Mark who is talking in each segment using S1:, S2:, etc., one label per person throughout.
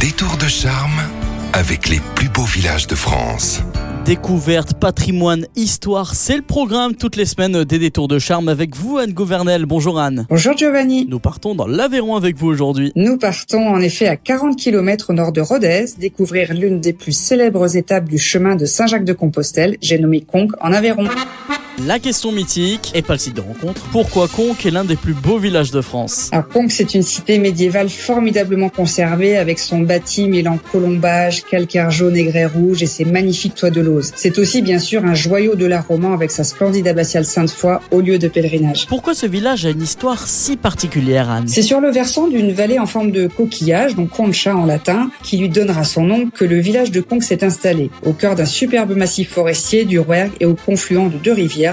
S1: Détour de charme avec les plus beaux villages de France.
S2: Découverte, patrimoine, histoire, c'est le programme toutes les semaines des détours de charme avec vous Anne Gouvernel. Bonjour Anne.
S3: Bonjour Giovanni.
S2: Nous partons dans l'Aveyron avec vous aujourd'hui.
S3: Nous partons en effet à 40 km au nord de Rodez, découvrir l'une des plus célèbres étapes du chemin de Saint-Jacques-de-Compostelle, j'ai nommé Conques en Aveyron.
S2: La question mythique, et pas le site de rencontre, pourquoi Conques est l'un des plus beaux villages de France?
S3: Alors Conques, c'est une cité médiévale formidablement conservée avec son bâti mêlant colombage, calcaire jaune et grès rouge et ses magnifiques toits de lauze. C'est aussi bien sûr un joyau de l'art roman avec sa splendide abbatiale Sainte-Foy au lieu de pèlerinage.
S2: Pourquoi ce village a une histoire si particulière, Anne?
S3: C'est sur le versant d'une vallée en forme de coquillage, donc concha en latin, qui lui donnera son nom, que le village de Conques s'est installé, au cœur d'un superbe massif forestier du Rouergue et au confluent de deux rivières,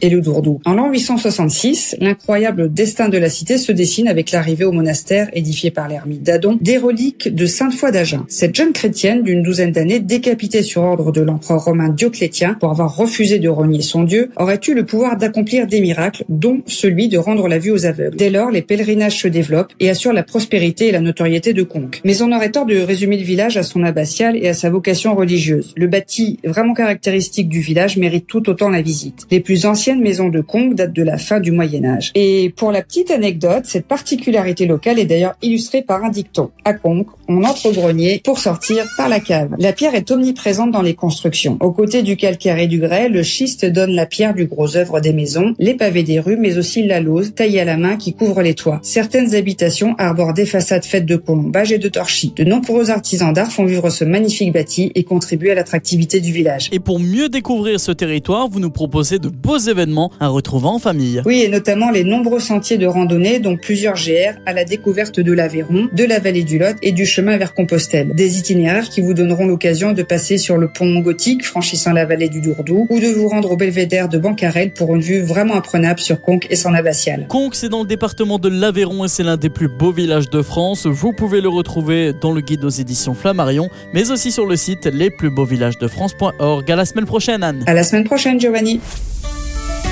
S3: et le Dourdou. En l'an 866, l'incroyable destin de la cité se dessine avec l'arrivée au monastère édifié par l'ermite d'Adon des reliques de Sainte Foy d'Agen. Cette jeune chrétienne d'une douzaine d'années, décapitée sur ordre de l'empereur romain Dioclétien pour avoir refusé de renier son Dieu, aurait eu le pouvoir d'accomplir des miracles, dont celui de rendre la vue aux aveugles. Dès lors, les pèlerinages se développent et assurent la prospérité et la notoriété de Conques. Mais on aurait tort de résumer le village à son abbatiale et à sa vocation religieuse. Le bâti vraiment caractéristique du village mérite tout autant la visite. Les plus anciennes maisons de Conques datent de la fin du Moyen Âge. Et pour la petite anecdote, cette particularité locale est d'ailleurs illustrée par un dicton. À Conques, on entre au grenier pour sortir par la cave. La pierre est omniprésente dans les constructions. Aux côtés du calcaire et du grès, le schiste donne la pierre du gros œuvre des maisons, les pavés des rues, mais aussi la lauze taillée à la main qui couvre les toits. Certaines habitations arborent des façades faites de colombage et de torchis. De nombreux artisans d'art font vivre ce magnifique bâti et contribuent à l'attractivité du village.
S2: Et pour mieux découvrir ce territoire, vous nous proposez de beaux événements à retrouver en famille.
S3: Oui, et notamment les nombreux sentiers de randonnée, dont plusieurs GR à la découverte de l'Aveyron, de la vallée du Lot et du chemin vers Compostelle. Des itinéraires qui vous donneront l'occasion de passer sur le pont gothique franchissant la vallée du Dourdou ou de vous rendre au belvédère de Bancarel pour une vue vraiment imprenable sur Conques et son abbatiale.
S2: Conques, c'est dans le département de l'Aveyron et c'est l'un des plus beaux villages de France. Vous pouvez le retrouver dans le guide aux éditions Flammarion, mais aussi sur le site lesplusbeauxvillagesdefrance.org. À la semaine prochaine, Anne.
S3: À la semaine prochaine, Giovanni.